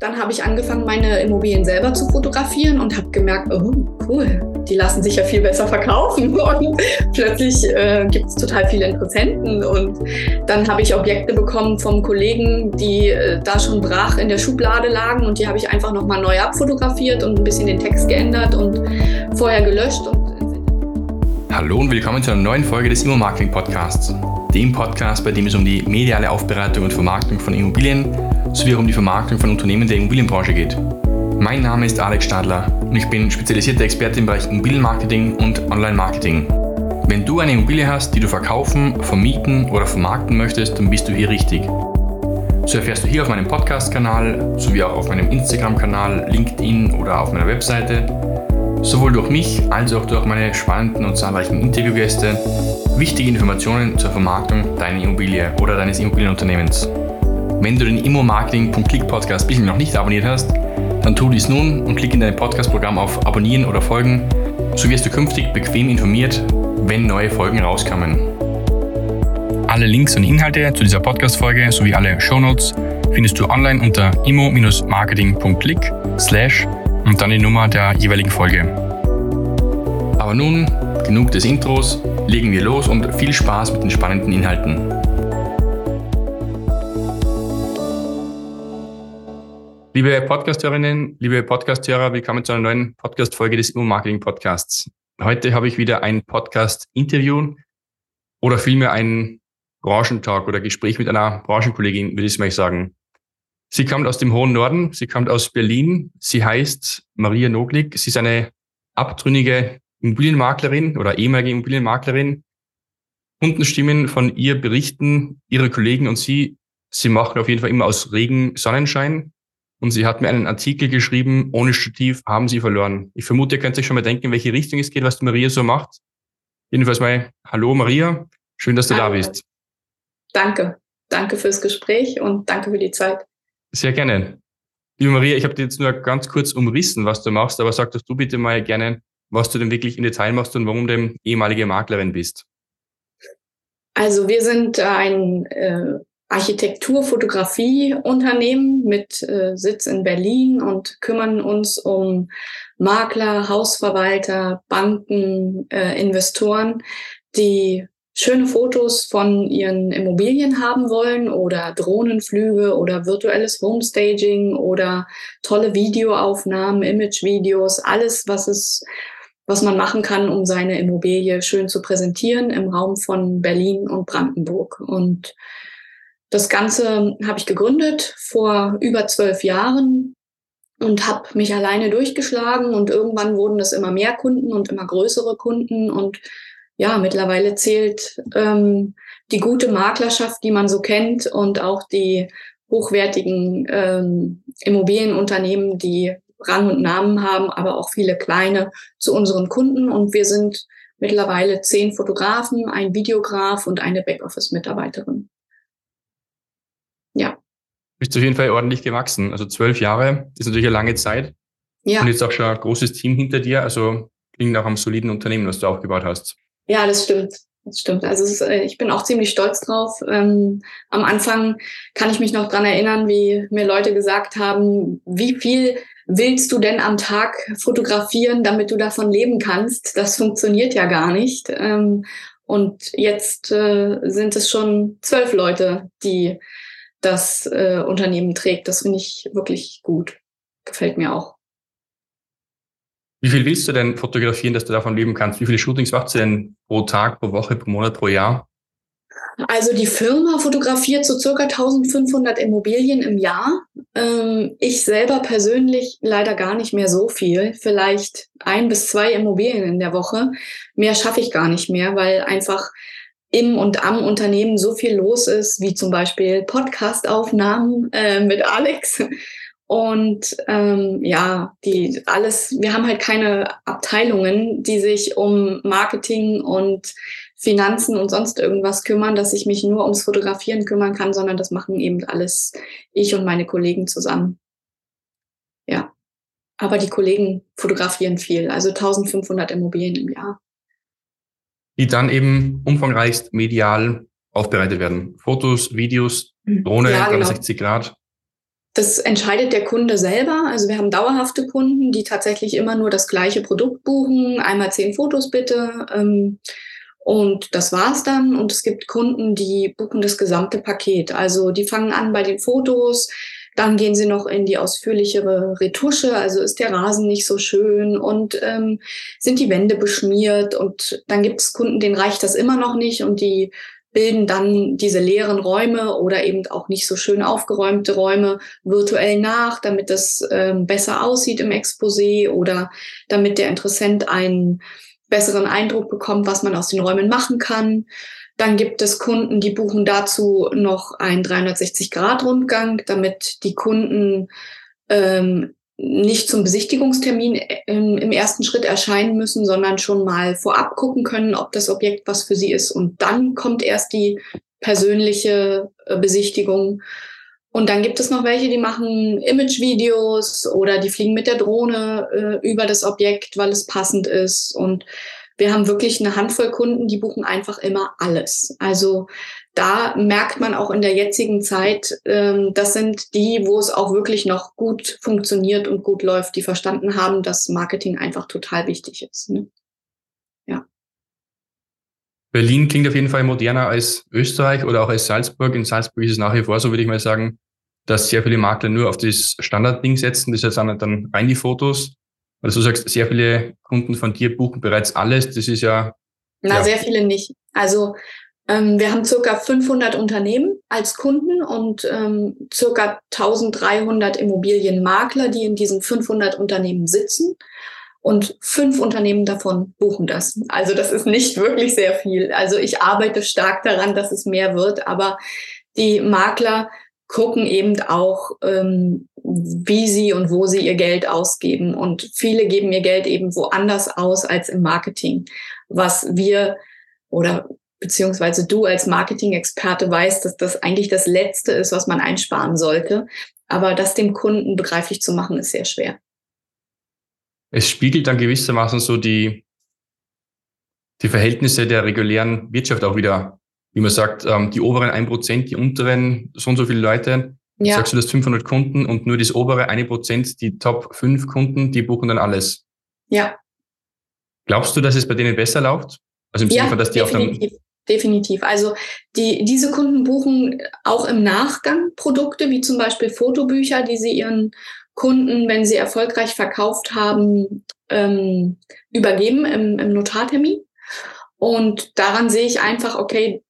Dann habe ich angefangen, meine Immobilien selber zu fotografieren und habe gemerkt, oh, cool, die lassen sich ja viel besser verkaufen. Und plötzlich äh, gibt es total viele Interessenten. Und dann habe ich Objekte bekommen vom Kollegen, die äh, da schon brach in der Schublade lagen. Und die habe ich einfach nochmal neu abfotografiert und ein bisschen den Text geändert und vorher gelöscht. Hallo und willkommen zu einer neuen Folge des Immo-Marketing Podcasts. Dem Podcast, bei dem es um die mediale Aufbereitung und Vermarktung von Immobilien sowie um die Vermarktung von Unternehmen der Immobilienbranche geht. Mein Name ist Alex Stadler und ich bin spezialisierter Experte im Bereich Immobilienmarketing und Online-Marketing. Wenn du eine Immobilie hast, die du verkaufen, vermieten oder vermarkten möchtest, dann bist du hier richtig. So erfährst du hier auf meinem Podcast-Kanal sowie auch auf meinem Instagram-Kanal, LinkedIn oder auf meiner Webseite sowohl durch mich als auch durch meine spannenden und zahlreichen Interviewgäste wichtige Informationen zur Vermarktung deiner Immobilie oder deines Immobilienunternehmens. Wenn du den Immo-Marketing.click Podcast bisher noch nicht abonniert hast, dann tu dies nun und klick in dein Podcast-Programm auf Abonnieren oder Folgen, so wirst du künftig bequem informiert, wenn neue Folgen rauskommen. Alle Links und Inhalte zu dieser Podcast-Folge sowie alle Shownotes findest du online unter immo-marketing.click slash und dann die Nummer der jeweiligen Folge. Aber nun, genug des Intros, legen wir los und viel Spaß mit den spannenden Inhalten. Liebe Podcasthörerinnen, liebe Podcasthörer, willkommen zu einer neuen Podcast-Folge des Immo-Marketing-Podcasts. Heute habe ich wieder ein Podcast-Interview oder vielmehr einen Branchentalk oder Gespräch mit einer Branchenkollegin, würde ich mal sagen. Sie kommt aus dem hohen Norden, sie kommt aus Berlin. Sie heißt Maria Noglik. Sie ist eine abtrünnige Immobilienmaklerin oder ehemalige Immobilienmaklerin. Kundenstimmen von ihr berichten, ihre Kollegen und sie, sie machen auf jeden Fall immer aus Regen Sonnenschein. Und sie hat mir einen Artikel geschrieben, ohne Stativ haben sie verloren. Ich vermute, ihr könnt euch schon mal denken, in welche Richtung es geht, was die Maria so macht. Jedenfalls mal, hallo Maria, schön, dass du hallo. da bist. Danke, danke fürs Gespräch und danke für die Zeit. Sehr gerne. Liebe Maria, ich habe dir jetzt nur ganz kurz umrissen, was du machst, aber sag doch du bitte mal gerne, was du denn wirklich in Detail machst und warum du ehemalige Maklerin bist. Also wir sind ein äh, Architektur-Fotografie-Unternehmen mit äh, Sitz in Berlin und kümmern uns um Makler, Hausverwalter, Banken, äh, Investoren, die schöne Fotos von ihren Immobilien haben wollen oder Drohnenflüge oder virtuelles Homestaging oder tolle Videoaufnahmen, Imagevideos, alles, was es was man machen kann, um seine Immobilie schön zu präsentieren im Raum von Berlin und Brandenburg. Und das Ganze habe ich gegründet vor über zwölf Jahren und habe mich alleine durchgeschlagen und irgendwann wurden es immer mehr Kunden und immer größere Kunden und ja, mittlerweile zählt ähm, die gute Maklerschaft, die man so kennt und auch die hochwertigen ähm, Immobilienunternehmen, die Rang und Namen haben, aber auch viele kleine zu unseren Kunden. Und wir sind mittlerweile zehn Fotografen, ein Videograf und eine Backoffice-Mitarbeiterin. Bist auf jeden Fall ordentlich gewachsen. Also zwölf Jahre ist natürlich eine lange Zeit. Ja. Und jetzt auch schon ein großes Team hinter dir. Also klingt auch am soliden Unternehmen, was du aufgebaut hast. Ja, das stimmt. Das stimmt. Also ist, äh, ich bin auch ziemlich stolz drauf. Ähm, am Anfang kann ich mich noch dran erinnern, wie mir Leute gesagt haben, wie viel willst du denn am Tag fotografieren, damit du davon leben kannst? Das funktioniert ja gar nicht. Ähm, und jetzt äh, sind es schon zwölf Leute, die das äh, Unternehmen trägt. Das finde ich wirklich gut. Gefällt mir auch. Wie viel willst du denn fotografieren, dass du davon leben kannst? Wie viele Shootings machst du denn pro Tag, pro Woche, pro Monat, pro Jahr? Also die Firma fotografiert so circa 1500 Immobilien im Jahr. Ähm, ich selber persönlich leider gar nicht mehr so viel. Vielleicht ein bis zwei Immobilien in der Woche. Mehr schaffe ich gar nicht mehr, weil einfach im und am Unternehmen so viel los ist, wie zum Beispiel Podcastaufnahmen äh, mit Alex. Und ähm, ja, die alles, wir haben halt keine Abteilungen, die sich um Marketing und Finanzen und sonst irgendwas kümmern, dass ich mich nur ums Fotografieren kümmern kann, sondern das machen eben alles ich und meine Kollegen zusammen. Ja. Aber die Kollegen fotografieren viel, also 1500 Immobilien im Jahr die dann eben umfangreichst medial aufbereitet werden. Fotos, Videos. Drohne, ja, 360 genau. Grad. Das entscheidet der Kunde selber. Also wir haben dauerhafte Kunden, die tatsächlich immer nur das gleiche Produkt buchen. Einmal zehn Fotos bitte. Ähm, und das war's dann. Und es gibt Kunden, die buchen das gesamte Paket. Also die fangen an bei den Fotos, dann gehen sie noch in die ausführlichere Retusche, also ist der Rasen nicht so schön und ähm, sind die Wände beschmiert. Und dann gibt es Kunden, denen reicht das immer noch nicht und die bilden dann diese leeren Räume oder eben auch nicht so schön aufgeräumte Räume virtuell nach, damit das ähm, besser aussieht im Exposé oder damit der Interessent einen besseren Eindruck bekommt, was man aus den Räumen machen kann. Dann gibt es Kunden, die buchen dazu noch einen 360-Grad-Rundgang, damit die Kunden ähm, nicht zum Besichtigungstermin äh, im, ersten Schritt erscheinen müssen, sondern schon mal vorab gucken können, ob das Objekt was für sie ist. Und dann kommt erst die persönliche äh, Besichtigung. Und dann gibt es noch welche, die machen Image-Videos oder die fliegen mit der Drohne äh, über das Objekt, weil es passend ist. Und wir haben wirklich eine Handvoll Kunden, die buchen einfach immer alles. Also da merkt man auch in der jetzigen Zeit, ähm, das sind die, wo es auch wirklich noch gut funktioniert und gut läuft, die verstanden haben, dass Marketing einfach total wichtig ist. Ne? Ja. Berlin klingt auf jeden Fall moderner als Österreich oder auch als Salzburg. In Salzburg ist es nach wie vor so, würde ich mal sagen, dass sehr viele Makler nur auf das Standardding setzen. Das heißt dann rein die Fotos. Also du sagst, sehr viele Kunden von dir buchen bereits alles. Das ist ja. Na, ja. sehr viele nicht. Also ähm, wir haben circa 500 Unternehmen als Kunden und ähm, circa 1300 Immobilienmakler, die in diesen 500 Unternehmen sitzen. Und fünf Unternehmen davon buchen das. Also das ist nicht wirklich sehr viel. Also ich arbeite stark daran, dass es mehr wird, aber die Makler gucken eben auch, ähm, wie sie und wo sie ihr Geld ausgeben. Und viele geben ihr Geld eben woanders aus als im Marketing. Was wir oder beziehungsweise du als Marketing-Experte weißt, dass das eigentlich das Letzte ist, was man einsparen sollte. Aber das dem Kunden begreiflich zu machen, ist sehr schwer. Es spiegelt dann gewissermaßen so die, die Verhältnisse der regulären Wirtschaft auch wieder wie man sagt, ähm, die oberen ein Prozent, die unteren so und so viele Leute. Ja. Sagst du, das 500 Kunden und nur das obere eine Prozent, die Top 5 Kunden, die buchen dann alles. Ja. Glaubst du, dass es bei denen besser läuft? Also im ja, Sinne von, dass die definitiv. Definitiv. Also die, diese Kunden buchen auch im Nachgang Produkte, wie zum Beispiel Fotobücher, die sie ihren Kunden, wenn sie erfolgreich verkauft haben, ähm, übergeben im, im Notartermin. Und daran sehe ich einfach, okay,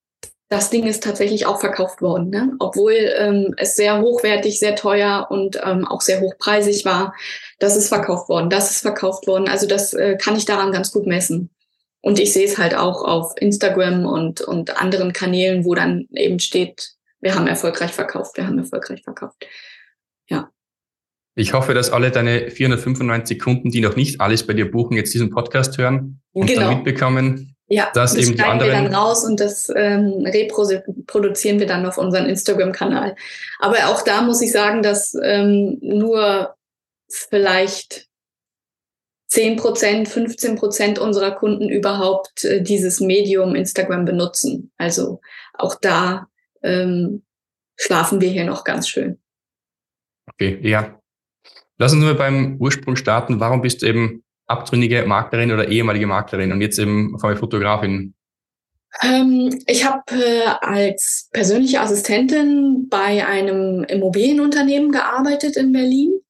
das Ding ist tatsächlich auch verkauft worden, ne? obwohl ähm, es sehr hochwertig, sehr teuer und ähm, auch sehr hochpreisig war. Das ist verkauft worden, das ist verkauft worden. Also das äh, kann ich daran ganz gut messen. Und ich sehe es halt auch auf Instagram und, und anderen Kanälen, wo dann eben steht, wir haben erfolgreich verkauft, wir haben erfolgreich verkauft. Ja. Ich hoffe, dass alle deine 495 Kunden, die noch nicht alles bei dir buchen, jetzt diesen Podcast hören und genau. dann mitbekommen, ja, das, das eben die anderen. wir dann raus und das ähm, reproduzieren wir dann auf unseren Instagram-Kanal. Aber auch da muss ich sagen, dass ähm, nur vielleicht 10 Prozent, 15 Prozent unserer Kunden überhaupt äh, dieses Medium Instagram benutzen. Also auch da ähm, schlafen wir hier noch ganz schön. Okay, ja. Lass uns nur beim Ursprung starten. Warum bist du eben abtrünnige Maklerin oder ehemalige Maklerin und jetzt eben auf Fotografin? Ähm, ich habe äh, als persönliche Assistentin bei einem Immobilienunternehmen gearbeitet in Berlin.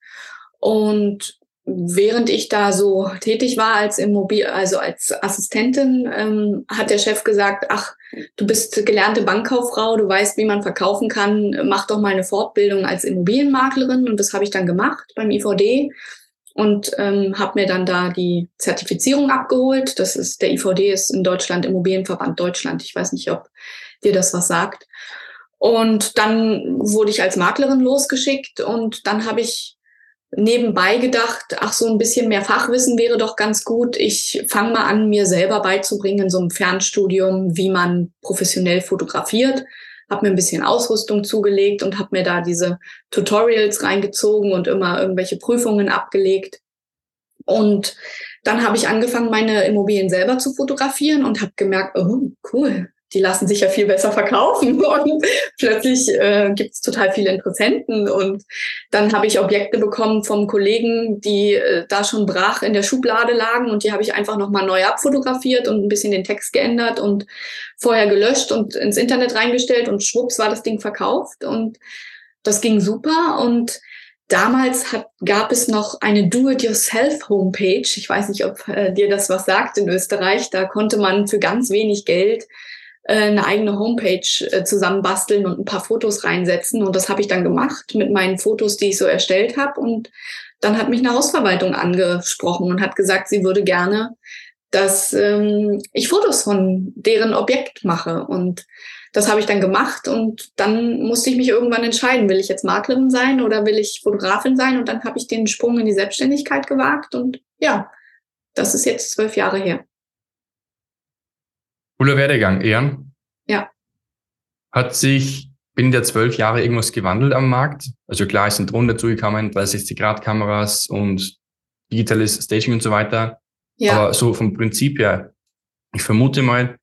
Und während ich da so tätig war als Immobil also als Assistentin, ähm, hat der Chef gesagt, ach, du bist gelernte Bankkauffrau, du weißt, wie man verkaufen kann, mach doch mal eine Fortbildung als Immobilienmaklerin. Und das habe ich dann gemacht beim IVD und ähm, habe mir dann da die Zertifizierung abgeholt. Das ist der IVD ist in Deutschland Immobilienverband Deutschland. Ich weiß nicht, ob dir das was sagt. Und dann wurde ich als Maklerin losgeschickt und dann habe ich nebenbei gedacht, ach so ein bisschen mehr Fachwissen wäre doch ganz gut. Ich fange mal an, mir selber beizubringen in so einem Fernstudium, wie man professionell fotografiert habe mir ein bisschen Ausrüstung zugelegt und habe mir da diese Tutorials reingezogen und immer irgendwelche Prüfungen abgelegt. Und dann habe ich angefangen, meine Immobilien selber zu fotografieren und habe gemerkt, oh, cool, die lassen sich ja viel besser verkaufen. Und plötzlich äh, gibt es total viele Interessenten. Und dann habe ich Objekte bekommen vom Kollegen, die äh, da schon brach in der Schublade lagen. Und die habe ich einfach nochmal neu abfotografiert und ein bisschen den Text geändert und vorher gelöscht und ins Internet reingestellt. Und schwupps war das Ding verkauft. Und das ging super. Und Damals hat, gab es noch eine Do-it-yourself-Homepage. Ich weiß nicht, ob äh, dir das was sagt in Österreich. Da konnte man für ganz wenig Geld eine eigene Homepage äh, zusammenbasteln und ein paar Fotos reinsetzen. Und das habe ich dann gemacht mit meinen Fotos, die ich so erstellt habe. Und dann hat mich eine Hausverwaltung angesprochen und hat gesagt, sie würde gerne, dass ähm, ich Fotos von deren Objekt mache. Und das habe ich dann gemacht und dann musste ich mich irgendwann entscheiden, will ich jetzt Maklerin sein oder will ich Fotografin sein? Und dann habe ich den Sprung in die Selbstständigkeit gewagt und ja, das ist jetzt zwölf Jahre her. Cooler Werdegang, Ehren. Ja. Hat sich binnen der zwölf Jahre irgendwas gewandelt am Markt? Also klar, es sind Drohnen dazugekommen, 360-Grad-Kameras und digitales Staging und so weiter. Ja. Aber so vom Prinzip her, ich vermute mal,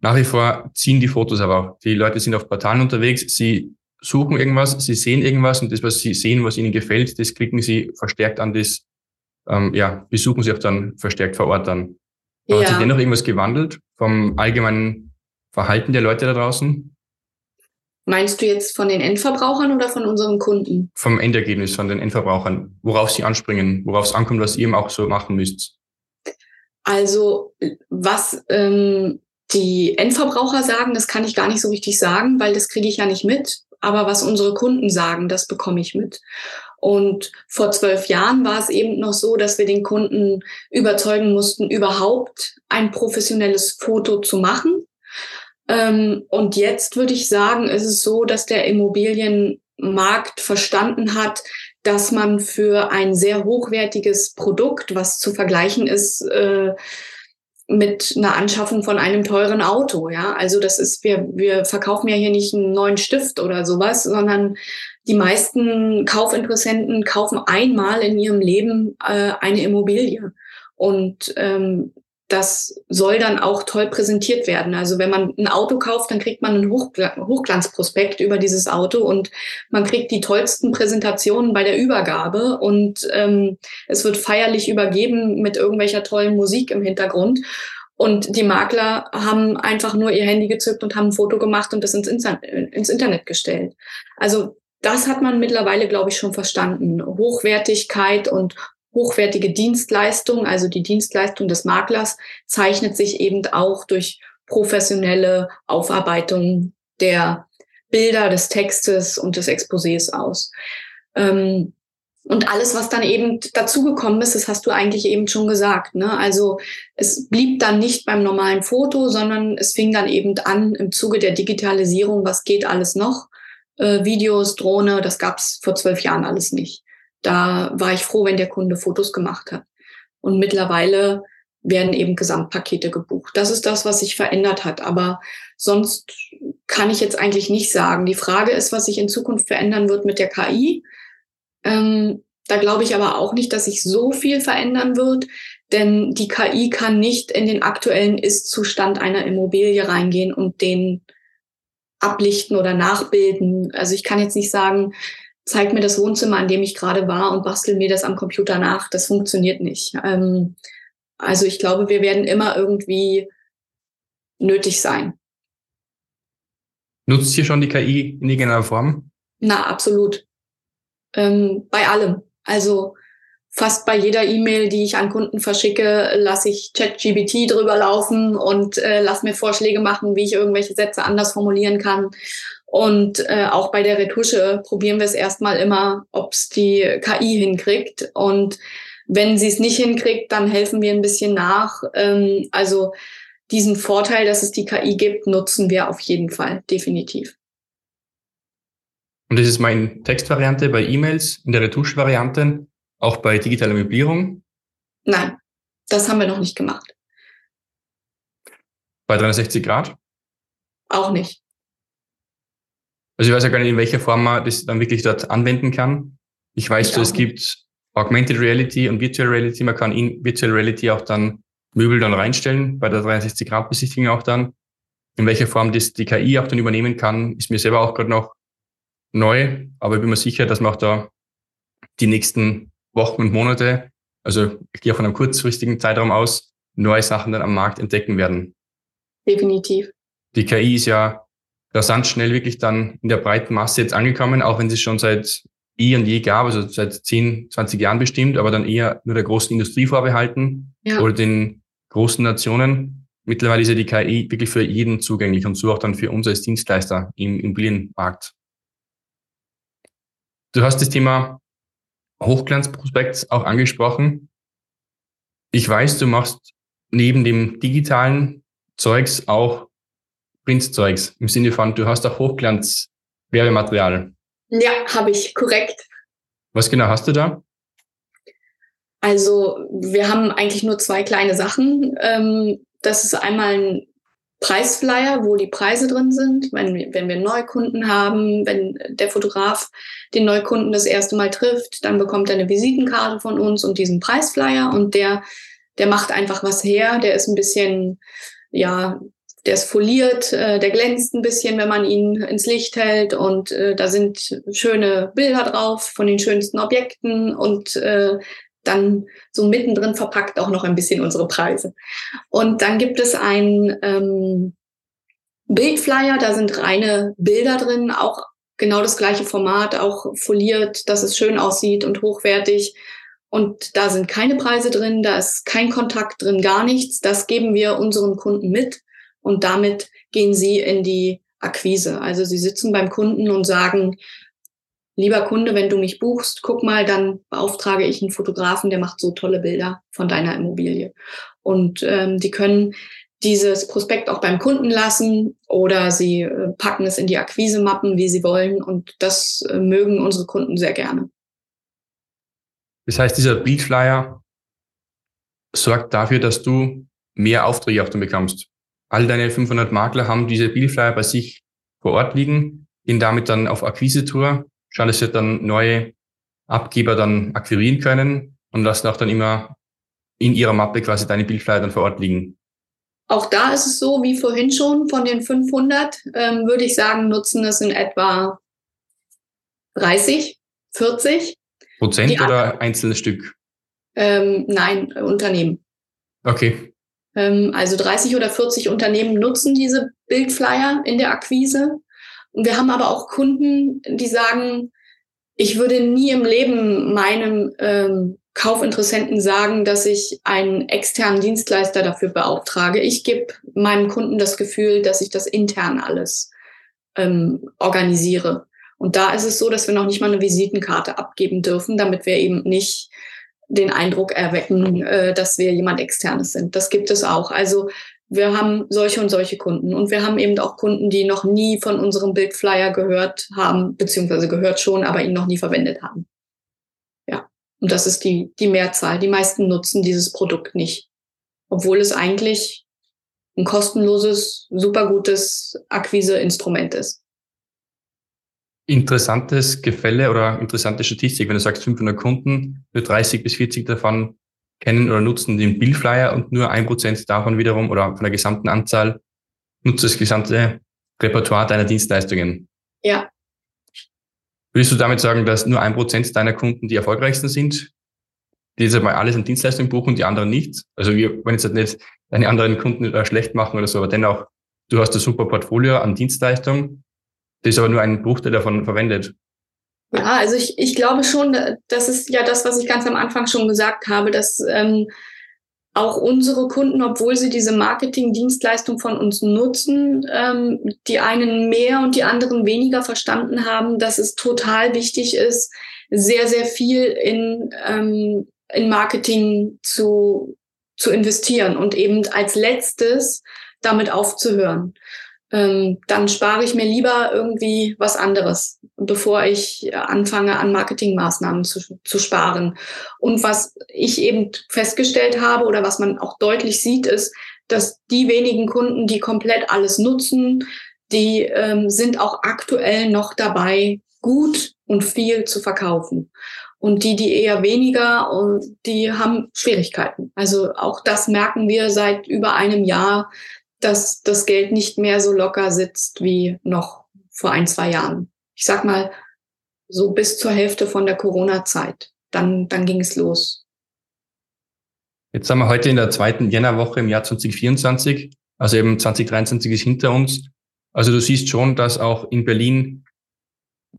nach wie vor ziehen die Fotos aber auch. Die Leute sind auf Portalen unterwegs, sie suchen irgendwas, sie sehen irgendwas und das, was sie sehen, was ihnen gefällt, das klicken sie verstärkt an das, ähm, ja, besuchen sie auch dann verstärkt vor Ort dann. Ja. Hat sich dennoch irgendwas gewandelt vom allgemeinen Verhalten der Leute da draußen? Meinst du jetzt von den Endverbrauchern oder von unseren Kunden? Vom Endergebnis, von den Endverbrauchern, worauf sie anspringen, worauf es ankommt, was ihr eben auch so machen müsst. Also was ähm, die Endverbraucher sagen, das kann ich gar nicht so richtig sagen, weil das kriege ich ja nicht mit. Aber was unsere Kunden sagen, das bekomme ich mit. Und vor zwölf Jahren war es eben noch so, dass wir den Kunden überzeugen mussten, überhaupt ein professionelles Foto zu machen. Ähm, und jetzt würde ich sagen, ist es so, dass der Immobilienmarkt verstanden hat, dass man für ein sehr hochwertiges Produkt, was zu vergleichen ist, äh, mit einer Anschaffung von einem teuren Auto, ja. Also das ist, wir, wir verkaufen ja hier nicht einen neuen Stift oder sowas, sondern die meisten Kaufinteressenten kaufen einmal in ihrem Leben äh, eine Immobilie. Und ähm, das soll dann auch toll präsentiert werden. Also wenn man ein Auto kauft, dann kriegt man einen Hochglanzprospekt über dieses Auto und man kriegt die tollsten Präsentationen bei der Übergabe und ähm, es wird feierlich übergeben mit irgendwelcher tollen Musik im Hintergrund. Und die Makler haben einfach nur ihr Handy gezückt und haben ein Foto gemacht und das ins, ins Internet gestellt. Also das hat man mittlerweile, glaube ich, schon verstanden. Hochwertigkeit und hochwertige Dienstleistung, also die Dienstleistung des Maklers, zeichnet sich eben auch durch professionelle Aufarbeitung der Bilder, des Textes und des Exposés aus. Ähm, und alles, was dann eben dazugekommen ist, das hast du eigentlich eben schon gesagt. Ne? Also es blieb dann nicht beim normalen Foto, sondern es fing dann eben an im Zuge der Digitalisierung, was geht alles noch? Äh, Videos, Drohne, das gab es vor zwölf Jahren alles nicht. Da war ich froh, wenn der Kunde Fotos gemacht hat. Und mittlerweile werden eben Gesamtpakete gebucht. Das ist das, was sich verändert hat. Aber sonst kann ich jetzt eigentlich nicht sagen. Die Frage ist, was sich in Zukunft verändern wird mit der KI. Ähm, da glaube ich aber auch nicht, dass sich so viel verändern wird, denn die KI kann nicht in den aktuellen Ist-Zustand einer Immobilie reingehen und den ablichten oder nachbilden. Also ich kann jetzt nicht sagen, zeig mir das Wohnzimmer, an dem ich gerade war und bastel mir das am Computer nach. Das funktioniert nicht. Ähm, also ich glaube, wir werden immer irgendwie nötig sein. Nutzt ihr schon die KI in irgendeiner Form? Na, absolut. Ähm, bei allem. Also fast bei jeder E-Mail, die ich an Kunden verschicke, lasse ich ChatGBT drüber laufen und äh, lasse mir Vorschläge machen, wie ich irgendwelche Sätze anders formulieren kann. Und äh, auch bei der Retusche probieren wir es erstmal immer, ob es die KI hinkriegt. Und wenn sie es nicht hinkriegt, dann helfen wir ein bisschen nach. Ähm, also diesen Vorteil, dass es die KI gibt, nutzen wir auf jeden Fall, definitiv. Und das ist meine Textvariante bei E-Mails, in der Retusche-Variante, auch bei digitaler Möblierung? Nein, das haben wir noch nicht gemacht. Bei 360 Grad? Auch nicht. Also ich weiß ja gar nicht, in welcher Form man das dann wirklich dort anwenden kann. Ich weiß, ich es gibt Augmented Reality und Virtual Reality. Man kann in Virtual Reality auch dann Möbel dann reinstellen, bei der 360-Grad-Besichtigung auch dann. In welcher Form das die KI auch dann übernehmen kann, ist mir selber auch gerade noch neu, aber ich bin mir sicher, dass man auch da die nächsten Wochen und Monate, also ich gehe von einem kurzfristigen Zeitraum aus, neue Sachen dann am Markt entdecken werden. Definitiv. Die KI ist ja rasant schnell wirklich dann in der breiten Masse jetzt angekommen, auch wenn sie schon seit eh und je gab, also seit 10, 20 Jahren bestimmt, aber dann eher nur der großen Industrie vorbehalten ja. oder den großen Nationen. Mittlerweile ist ja die KI wirklich für jeden zugänglich und so auch dann für uns als Dienstleister im Immobilienmarkt. Du hast das Thema Hochglanzprospekt auch angesprochen. Ich weiß, du machst neben dem digitalen Zeugs auch Printzeugs im Sinne von, du hast auch Hochglanz-Werbematerial. Ja, habe ich, korrekt. Was genau hast du da? Also wir haben eigentlich nur zwei kleine Sachen. Ähm, das ist einmal ein Preisflyer, wo die Preise drin sind, wenn, wenn wir Neukunden haben, wenn der Fotograf den Neukunden das erste Mal trifft, dann bekommt er eine Visitenkarte von uns und diesen Preisflyer und der, der macht einfach was her, der ist ein bisschen, ja, der ist foliert, äh, der glänzt ein bisschen, wenn man ihn ins Licht hält und äh, da sind schöne Bilder drauf von den schönsten Objekten und äh, dann so mittendrin verpackt auch noch ein bisschen unsere Preise. Und dann gibt es ein ähm, Bildflyer, da sind reine Bilder drin, auch genau das gleiche Format, auch foliert, dass es schön aussieht und hochwertig. Und da sind keine Preise drin, da ist kein Kontakt drin, gar nichts. Das geben wir unseren Kunden mit und damit gehen sie in die Akquise. Also sie sitzen beim Kunden und sagen, lieber Kunde, wenn du mich buchst, guck mal, dann beauftrage ich einen Fotografen, der macht so tolle Bilder von deiner Immobilie. Und ähm, die können dieses Prospekt auch beim Kunden lassen oder sie äh, packen es in die Akquise-Mappen, wie sie wollen. Und das äh, mögen unsere Kunden sehr gerne. Das heißt, dieser Beatflyer sorgt dafür, dass du mehr Aufträge auch dann bekommst. All deine 500 Makler haben diese Bildflyer bei sich vor Ort liegen, gehen damit dann auf Akquise-Tour schauen, dass sie dann neue Abgeber dann akquirieren können und lassen auch dann immer in ihrer Mappe quasi deine Bildflyer dann vor Ort liegen. Auch da ist es so, wie vorhin schon, von den 500 ähm, würde ich sagen, nutzen es in etwa 30, 40. Prozent Die oder einzelne Stück? Ähm, nein, Unternehmen. Okay. Ähm, also 30 oder 40 Unternehmen nutzen diese Bildflyer in der Akquise. Und wir haben aber auch Kunden, die sagen, ich würde nie im Leben meinem ähm, Kaufinteressenten sagen, dass ich einen externen Dienstleister dafür beauftrage. Ich gebe meinem Kunden das Gefühl, dass ich das intern alles ähm, organisiere. Und da ist es so, dass wir noch nicht mal eine Visitenkarte abgeben dürfen, damit wir eben nicht den Eindruck erwecken, äh, dass wir jemand externes sind. Das gibt es auch. Also wir haben solche und solche Kunden. Und wir haben eben auch Kunden, die noch nie von unserem Bildflyer gehört haben, beziehungsweise gehört schon, aber ihn noch nie verwendet haben. Ja. Und das ist die, die Mehrzahl. Die meisten nutzen dieses Produkt nicht. Obwohl es eigentlich ein kostenloses, super gutes Akquiseinstrument ist. Interessantes Gefälle oder interessante Statistik, wenn du sagst 500 Kunden, nur 30 bis 40 davon kennen oder nutzen den Billflyer und nur ein Prozent davon wiederum oder von der gesamten Anzahl nutzt das gesamte Repertoire deiner Dienstleistungen. Ja. Würdest du damit sagen, dass nur ein Prozent deiner Kunden die erfolgreichsten sind? Die jetzt mal alles an Dienstleistungen buchen, die anderen nicht? Also wir wollen jetzt nicht deine anderen Kunden schlecht machen oder so, aber dennoch, du hast ein super Portfolio an Dienstleistungen, das aber nur einen Bruchteil davon verwendet. Ja, also ich, ich glaube schon, das ist ja das, was ich ganz am Anfang schon gesagt habe, dass ähm, auch unsere Kunden, obwohl sie diese Marketing-Dienstleistung von uns nutzen, ähm, die einen mehr und die anderen weniger verstanden haben, dass es total wichtig ist, sehr, sehr viel in, ähm, in Marketing zu, zu investieren und eben als letztes damit aufzuhören ähm, dann spare ich mir lieber irgendwie was anderes, bevor ich anfange, an Marketingmaßnahmen zu, zu sparen. Und was ich eben festgestellt habe oder was man auch deutlich sieht, ist, dass die wenigen Kunden, die komplett alles nutzen, die ähm, sind auch aktuell noch dabei, gut und viel zu verkaufen. Und die, die eher weniger, die haben Schwierigkeiten. Also auch das merken wir seit über einem Jahr, dass das Geld nicht mehr so locker sitzt wie noch vor ein, zwei Jahren. Ich sag mal, so bis zur Hälfte von der Corona-Zeit. Dann, dann ging es los. Jetzt sind wir heute in der zweiten Jännerwoche im Jahr 2024. Also eben 2023 ist hinter uns. Also du siehst schon, dass auch in Berlin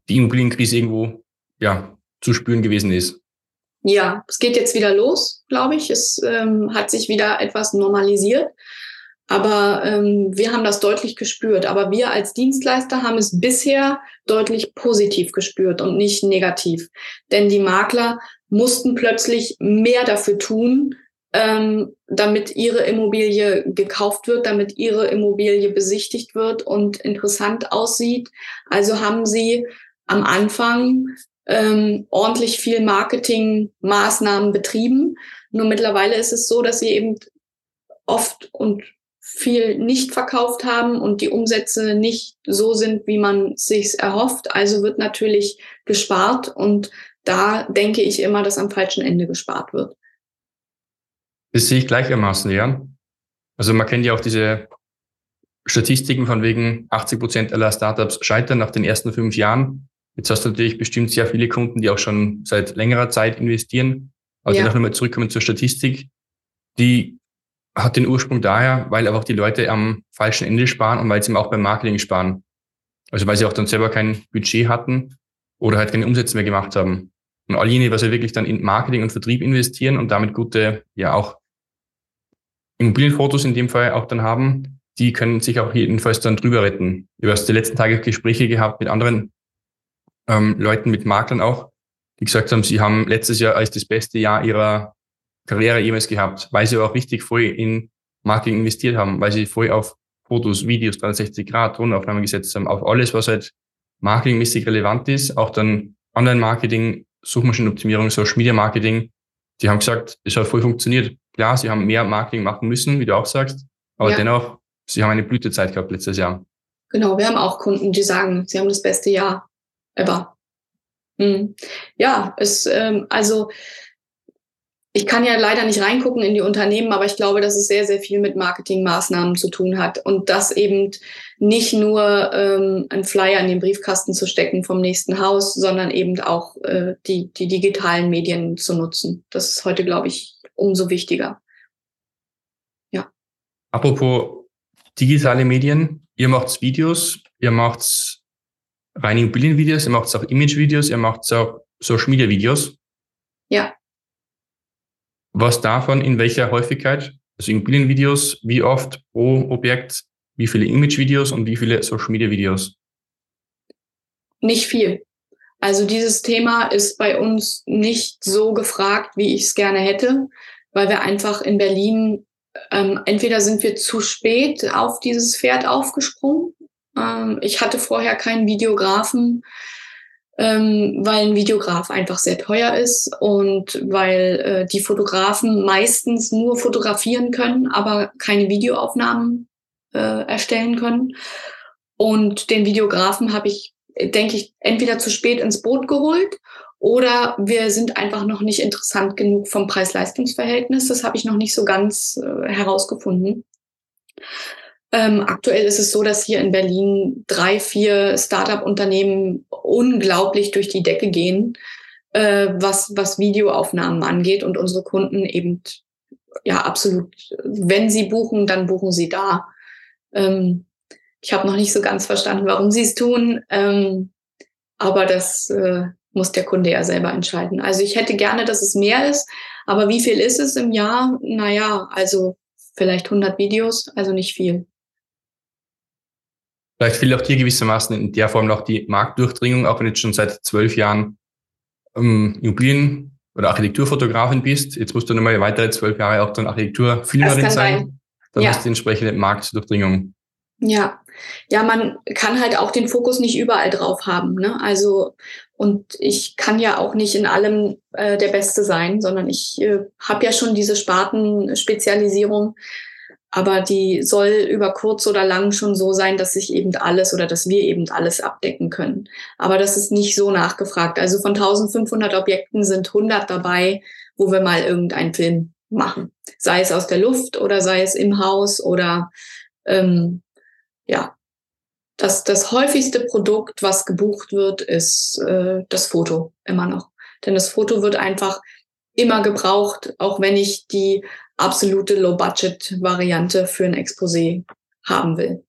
die Immobilienkrise irgendwo ja, zu spüren gewesen ist. Ja, es geht jetzt wieder los, glaube ich. Es ähm, hat sich wieder etwas normalisiert. Aber ähm, wir haben das deutlich gespürt. Aber wir als Dienstleister haben es bisher deutlich positiv gespürt und nicht negativ. Denn die Makler mussten plötzlich mehr dafür tun, ähm, damit ihre Immobilie gekauft wird, damit ihre Immobilie besichtigt wird und interessant aussieht. Also haben sie am Anfang ähm, ordentlich viel Marketingmaßnahmen betrieben. Nur mittlerweile ist es so, dass sie eben oft und viel nicht verkauft haben und die Umsätze nicht so sind, wie man sich erhofft. Also wird natürlich gespart und da denke ich immer, dass am falschen Ende gespart wird. Das sehe ich gleichermaßen, ja. Also man kennt ja auch diese Statistiken von wegen 80 Prozent aller Startups scheitern nach den ersten fünf Jahren. Jetzt hast du natürlich bestimmt sehr viele Kunden, die auch schon seit längerer Zeit investieren. Also ja. noch einmal zurückkommen zur Statistik. Die hat den Ursprung daher, weil einfach die Leute am falschen Ende sparen und weil sie eben auch beim Marketing sparen. Also weil sie auch dann selber kein Budget hatten oder halt keine Umsätze mehr gemacht haben. Und all jene, was sie wirklich dann in Marketing und Vertrieb investieren und damit gute, ja auch Immobilienfotos in dem Fall auch dann haben, die können sich auch jedenfalls dann drüber retten. Ich habe die letzten Tage Gespräche gehabt mit anderen ähm, Leuten, mit Maklern auch, die gesagt haben, sie haben letztes Jahr als das beste Jahr ihrer Karriere jemals gehabt, weil sie auch richtig voll in Marketing investiert haben, weil sie voll auf Fotos, Videos, 360 Grad, Tonaufnahmen gesetzt haben, auf alles, was halt marketingmäßig relevant ist, auch dann Online-Marketing, Suchmaschinenoptimierung, Social Media Marketing. Die haben gesagt, es hat voll funktioniert. Klar, sie haben mehr Marketing machen müssen, wie du auch sagst, aber ja. dennoch, sie haben eine Blütezeit gehabt letztes Jahr. Genau, wir haben auch Kunden, die sagen, sie haben das beste Jahr ever. Hm. Ja, es, ähm, also ich kann ja leider nicht reingucken in die Unternehmen, aber ich glaube, dass es sehr, sehr viel mit Marketingmaßnahmen zu tun hat und das eben nicht nur ähm, ein Flyer in den Briefkasten zu stecken vom nächsten Haus, sondern eben auch äh, die, die digitalen Medien zu nutzen. Das ist heute, glaube ich, umso wichtiger. Ja. Apropos digitale Medien, ihr macht Videos, ihr macht reine Immobilienvideos, ihr macht auch Imagevideos, ihr macht auch Social Media Videos. Ja. Was davon in welcher Häufigkeit? Also Immobilienvideos, wie oft pro Objekt, wie viele Imagevideos und wie viele Social Media Videos? Nicht viel. Also dieses Thema ist bei uns nicht so gefragt, wie ich es gerne hätte, weil wir einfach in Berlin ähm, entweder sind wir zu spät auf dieses Pferd aufgesprungen. Ähm, ich hatte vorher keinen Videografen ähm, weil ein Videograf einfach sehr teuer ist und weil äh, die Fotografen meistens nur fotografieren können, aber keine Videoaufnahmen äh, erstellen können. Und den Videografen habe ich, denke ich, entweder zu spät ins Boot geholt oder wir sind einfach noch nicht interessant genug vom Preis-Leistungs-Verhältnis. Das habe ich noch nicht so ganz äh, herausgefunden. Ähm, aktuell ist es so, dass hier in Berlin drei, vier Startup-Unternehmen unglaublich durch die Decke gehen, äh, was, was Videoaufnahmen angeht und unsere Kunden eben ja absolut, wenn sie buchen, dann buchen sie da. Ähm, ich habe noch nicht so ganz verstanden, warum sie es tun, ähm, aber das äh, muss der Kunde ja selber entscheiden. Also ich hätte gerne, dass es mehr ist, aber wie viel ist es im Jahr? Naja, also vielleicht 100 Videos, also nicht viel. Vielleicht fehlt auch dir gewissermaßen in der Form noch die Marktdurchdringung, auch wenn du jetzt schon seit zwölf Jahren ähm, Immobilien- oder Architekturfotografin bist. Jetzt musst du nochmal weitere zwölf Jahre auch dann Architekturfilmerin sein. sein. Dann ja. hast du die entsprechende Marktdurchdringung. Ja, ja, man kann halt auch den Fokus nicht überall drauf haben. Ne? Also und ich kann ja auch nicht in allem äh, der Beste sein, sondern ich äh, habe ja schon diese Spartenspezialisierung aber die soll über kurz oder lang schon so sein, dass sich eben alles oder dass wir eben alles abdecken können. Aber das ist nicht so nachgefragt. Also von 1500 Objekten sind 100 dabei, wo wir mal irgendeinen Film machen. Sei es aus der Luft oder sei es im Haus oder ähm, ja, das, das häufigste Produkt, was gebucht wird, ist äh, das Foto immer noch. Denn das Foto wird einfach immer gebraucht, auch wenn ich die absolute Low-Budget-Variante für ein Exposé haben will.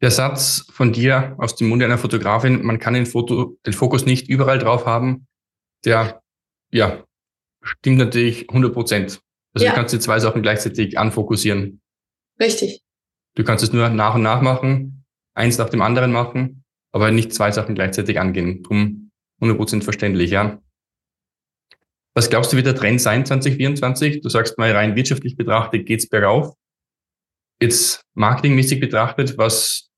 Der Satz von dir aus dem Munde einer Fotografin, man kann den, Foto, den Fokus nicht überall drauf haben, der, ja, stimmt natürlich 100 Prozent. Also ja. du kannst die zwei Sachen gleichzeitig anfokussieren. Richtig. Du kannst es nur nach und nach machen, eins nach dem anderen machen, aber nicht zwei Sachen gleichzeitig angehen. Drum 100 Prozent verständlich, ja. Was glaubst du, wird der Trend sein 2024? Du sagst mal rein wirtschaftlich betrachtet geht's bergauf. Jetzt marketingmäßig betrachtet, was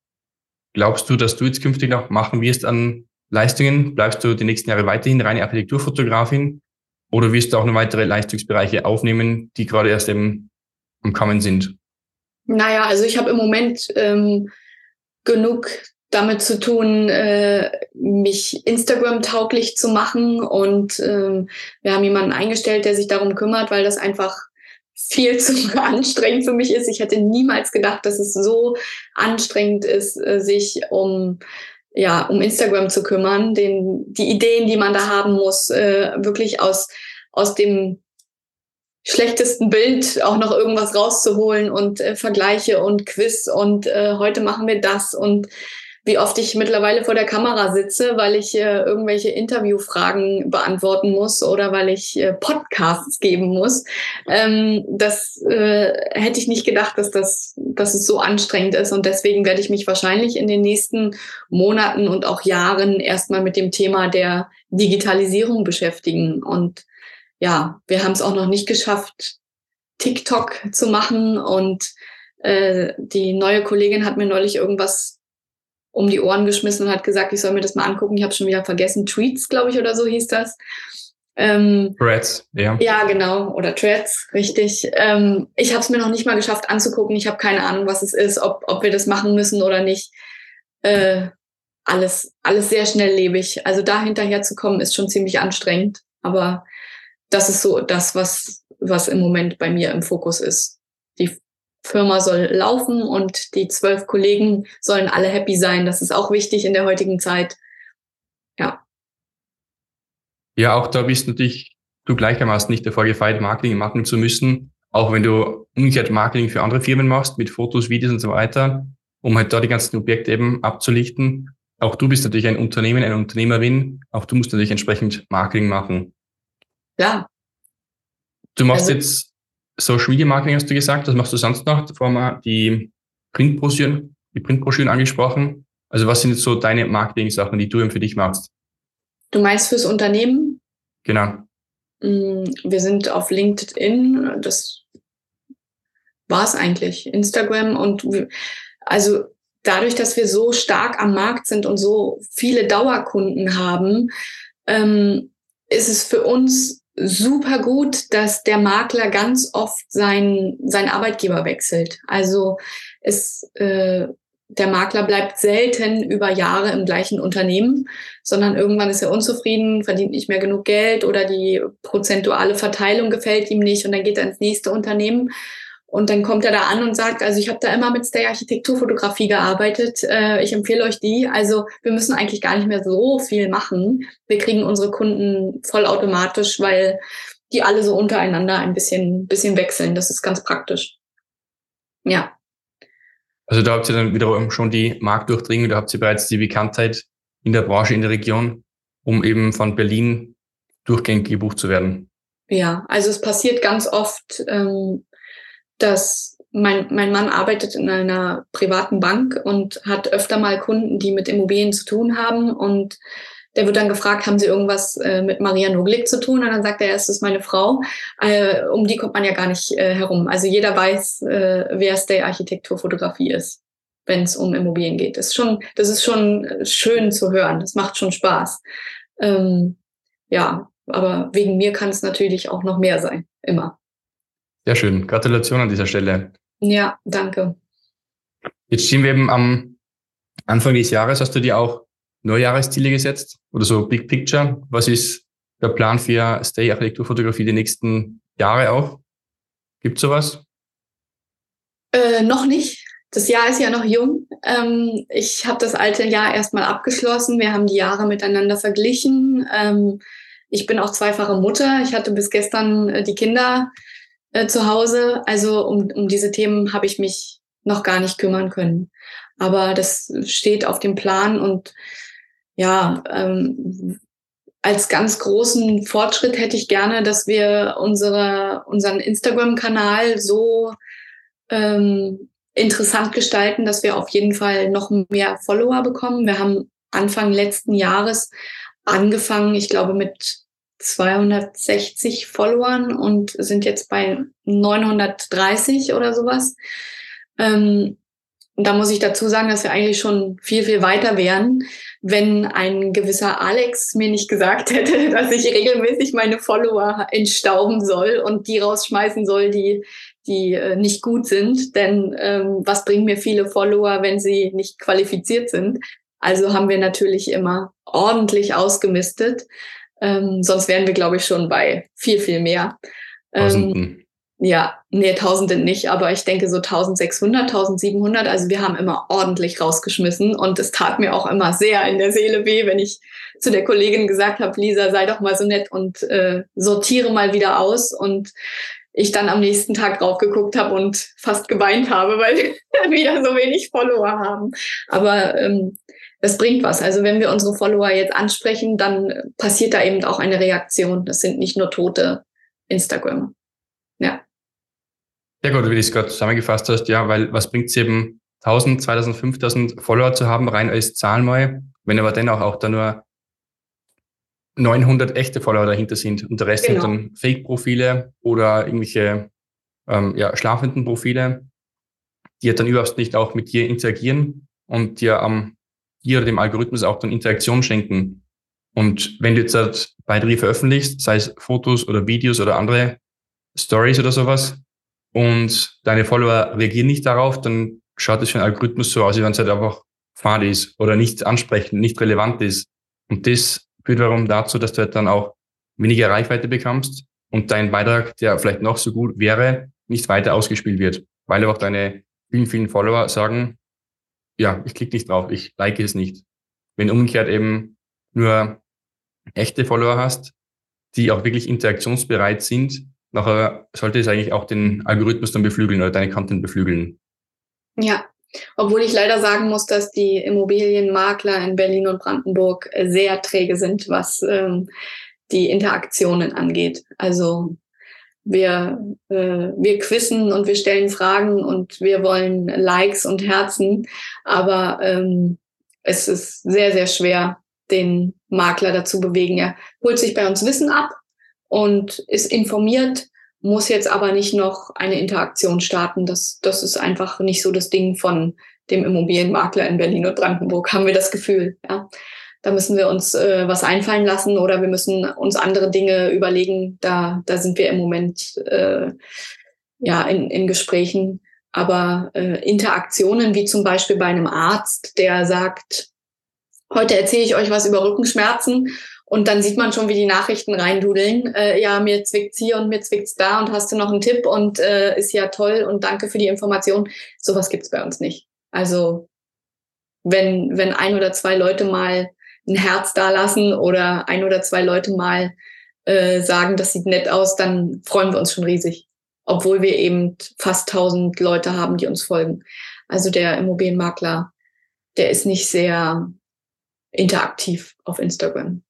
glaubst du, dass du jetzt künftig noch machen wirst an Leistungen? Bleibst du die nächsten Jahre weiterhin reine Architekturfotografin oder wirst du auch noch weitere Leistungsbereiche aufnehmen, die gerade erst eben am Kommen sind? Naja, also ich habe im Moment ähm, genug damit zu tun, äh, mich Instagram-tauglich zu machen. Und ähm, wir haben jemanden eingestellt, der sich darum kümmert, weil das einfach viel zu anstrengend für mich ist. Ich hätte niemals gedacht, dass es so anstrengend ist, äh, sich um ja um Instagram zu kümmern, den die Ideen, die man da haben muss, äh, wirklich aus aus dem schlechtesten Bild auch noch irgendwas rauszuholen und äh, Vergleiche und Quiz und äh, heute machen wir das und wie oft ich mittlerweile vor der Kamera sitze, weil ich äh, irgendwelche Interviewfragen beantworten muss oder weil ich äh, Podcasts geben muss. Ähm, das äh, hätte ich nicht gedacht, dass das, dass es so anstrengend ist. Und deswegen werde ich mich wahrscheinlich in den nächsten Monaten und auch Jahren erstmal mit dem Thema der Digitalisierung beschäftigen. Und ja, wir haben es auch noch nicht geschafft, TikTok zu machen. Und äh, die neue Kollegin hat mir neulich irgendwas um die Ohren geschmissen und hat gesagt, ich soll mir das mal angucken. Ich habe schon wieder vergessen. Tweets, glaube ich, oder so hieß das. Ähm, Threads, ja. Ja, genau. Oder Threads, richtig. Ähm, ich habe es mir noch nicht mal geschafft anzugucken. Ich habe keine Ahnung, was es ist, ob, ob wir das machen müssen oder nicht. Äh, alles, alles sehr schnelllebig. Also da hinterher zu kommen, ist schon ziemlich anstrengend. Aber das ist so das, was, was im Moment bei mir im Fokus ist. Die Firma soll laufen und die zwölf Kollegen sollen alle happy sein. Das ist auch wichtig in der heutigen Zeit. Ja. Ja, auch da bist natürlich du gleichermaßen nicht davor gefeit, Marketing machen zu müssen. Auch wenn du umgekehrt Marketing für andere Firmen machst, mit Fotos, Videos und so weiter, um halt da die ganzen Objekte eben abzulichten. Auch du bist natürlich ein Unternehmen, eine Unternehmerin. Auch du musst natürlich entsprechend Marketing machen. Ja. Du machst also, jetzt Social Media Marketing hast du gesagt, das machst du sonst noch. Davor haben die Printbroschüren, die Printbroschüren angesprochen. Also was sind jetzt so deine Marketing-Sachen, die du eben für dich machst? Du meinst fürs Unternehmen? Genau. Mm, wir sind auf LinkedIn, das war es eigentlich. Instagram und also dadurch, dass wir so stark am Markt sind und so viele Dauerkunden haben, ähm, ist es für uns super gut, dass der Makler ganz oft sein, sein Arbeitgeber wechselt. Also es, äh, der Makler bleibt selten über Jahre im gleichen Unternehmen, sondern irgendwann ist er unzufrieden, verdient nicht mehr genug Geld oder die prozentuale Verteilung gefällt ihm nicht und dann geht er ins nächste Unternehmen. Und dann kommt er da an und sagt, also ich habe da immer mit Stay Architekturfotografie gearbeitet. Äh, ich empfehle euch die. Also wir müssen eigentlich gar nicht mehr so viel machen. Wir kriegen unsere Kunden vollautomatisch, weil die alle so untereinander ein bisschen, bisschen wechseln. Das ist ganz praktisch. Ja. Also da habt ihr dann wiederum schon die Marktdurchdringung, da habt ihr bereits die Bekanntheit in der Branche, in der Region, um eben von Berlin durchgängig gebucht zu werden. Ja, also es passiert ganz oft, ähm, dass mein, mein Mann arbeitet in einer privaten Bank und hat öfter mal Kunden, die mit Immobilien zu tun haben. Und der wird dann gefragt, haben Sie irgendwas äh, mit Maria Noglick zu tun? Und dann sagt er, es ist meine Frau. Äh, um die kommt man ja gar nicht äh, herum. Also jeder weiß, äh, wer Stay Architekturfotografie ist, wenn es um Immobilien geht. Das ist schon, das ist schon schön zu hören. Das macht schon Spaß. Ähm, ja, aber wegen mir kann es natürlich auch noch mehr sein. Immer. Sehr schön. Gratulation an dieser Stelle. Ja, danke. Jetzt stehen wir eben am Anfang des Jahres. Hast du dir auch Neujahresziele gesetzt oder so Big Picture? Was ist der Plan für Stay Architekturfotografie die nächsten Jahre auch? Gibt sowas? Äh, noch nicht. Das Jahr ist ja noch jung. Ähm, ich habe das alte Jahr erstmal abgeschlossen. Wir haben die Jahre miteinander verglichen. Ähm, ich bin auch zweifache Mutter. Ich hatte bis gestern äh, die Kinder äh, zu Hause. Also um, um diese Themen habe ich mich noch gar nicht kümmern können. Aber das steht auf dem Plan und ja, ähm, als ganz großen Fortschritt hätte ich gerne, dass wir unsere, unseren Instagram-Kanal so ähm, interessant gestalten, dass wir auf jeden Fall noch mehr Follower bekommen. Wir haben Anfang letzten Jahres angefangen, ich glaube, mit 260 Followern und sind jetzt bei 930 oder sowas. Ähm, da muss ich dazu sagen, dass wir eigentlich schon viel, viel weiter wären, wenn ein gewisser Alex mir nicht gesagt hätte, dass ich regelmäßig meine Follower entstauben soll und die rausschmeißen soll, die, die äh, nicht gut sind. Denn ähm, was bringen mir viele Follower, wenn sie nicht qualifiziert sind? Also haben wir natürlich immer ordentlich ausgemistet. Ähm, sonst wären wir, glaube ich, schon bei viel, viel mehr. Ähm, ja, nee, Tausende nicht, aber ich denke so 1600, 1700. Also wir haben immer ordentlich rausgeschmissen und es tat mir auch immer sehr in der Seele weh, wenn ich zu der Kollegin gesagt habe, Lisa, sei doch mal so nett und äh, sortiere mal wieder aus und ich dann am nächsten Tag drauf geguckt habe und fast geweint habe, weil wir wieder so wenig Follower haben. Aber ähm, das bringt was. Also wenn wir unsere Follower jetzt ansprechen, dann passiert da eben auch eine Reaktion. Das sind nicht nur tote Instagram. Ja. Ja gut, wie du es gerade zusammengefasst hast, ja, weil was bringt es eben, 1000, 2000, 5000 Follower zu haben, rein als Zahl mal, wenn aber dennoch auch da nur 900 echte Follower dahinter sind und der Rest genau. sind dann Fake-Profile oder irgendwelche ähm, ja, schlafenden Profile, die ja dann überhaupt nicht auch mit dir interagieren und dir am dir oder dem Algorithmus auch dann Interaktion schenken. Und wenn du jetzt halt Beiträge veröffentlichst, sei es Fotos oder Videos oder andere Stories oder sowas, und deine Follower reagieren nicht darauf, dann schaut es für einen Algorithmus so aus, wie wenn es halt einfach fad ist oder nicht ansprechend, nicht relevant ist. Und das führt darum dazu, dass du halt dann auch weniger Reichweite bekommst und dein Beitrag, der vielleicht noch so gut wäre, nicht weiter ausgespielt wird, weil auch deine vielen, vielen Follower sagen, ja, ich klicke nicht drauf, ich like es nicht. Wenn umgekehrt eben nur echte Follower hast, die auch wirklich interaktionsbereit sind, nachher sollte es eigentlich auch den Algorithmus dann beflügeln oder deine Content beflügeln. Ja, obwohl ich leider sagen muss, dass die Immobilienmakler in Berlin und Brandenburg sehr träge sind, was ähm, die Interaktionen angeht. Also wir, äh, wir quissen und wir stellen Fragen und wir wollen Likes und Herzen, aber ähm, es ist sehr, sehr schwer, den Makler dazu bewegen. Er holt sich bei uns Wissen ab und ist informiert, muss jetzt aber nicht noch eine Interaktion starten. Das, das ist einfach nicht so das Ding von dem Immobilienmakler in Berlin und Brandenburg, haben wir das Gefühl. Ja. Da müssen wir uns äh, was einfallen lassen oder wir müssen uns andere Dinge überlegen. Da, da sind wir im Moment äh, ja in, in Gesprächen. Aber äh, Interaktionen wie zum Beispiel bei einem Arzt, der sagt, heute erzähle ich euch was über Rückenschmerzen und dann sieht man schon, wie die Nachrichten reindudeln. Äh, ja, mir zwickt's hier und mir zwickt's da und hast du noch einen Tipp und äh, ist ja toll und danke für die Information. Sowas gibt's bei uns nicht. Also wenn, wenn ein oder zwei Leute mal ein Herz dalassen oder ein oder zwei Leute mal äh, sagen, das sieht nett aus, dann freuen wir uns schon riesig. Obwohl wir eben fast tausend Leute haben, die uns folgen. Also der Immobilienmakler, der ist nicht sehr interaktiv auf Instagram.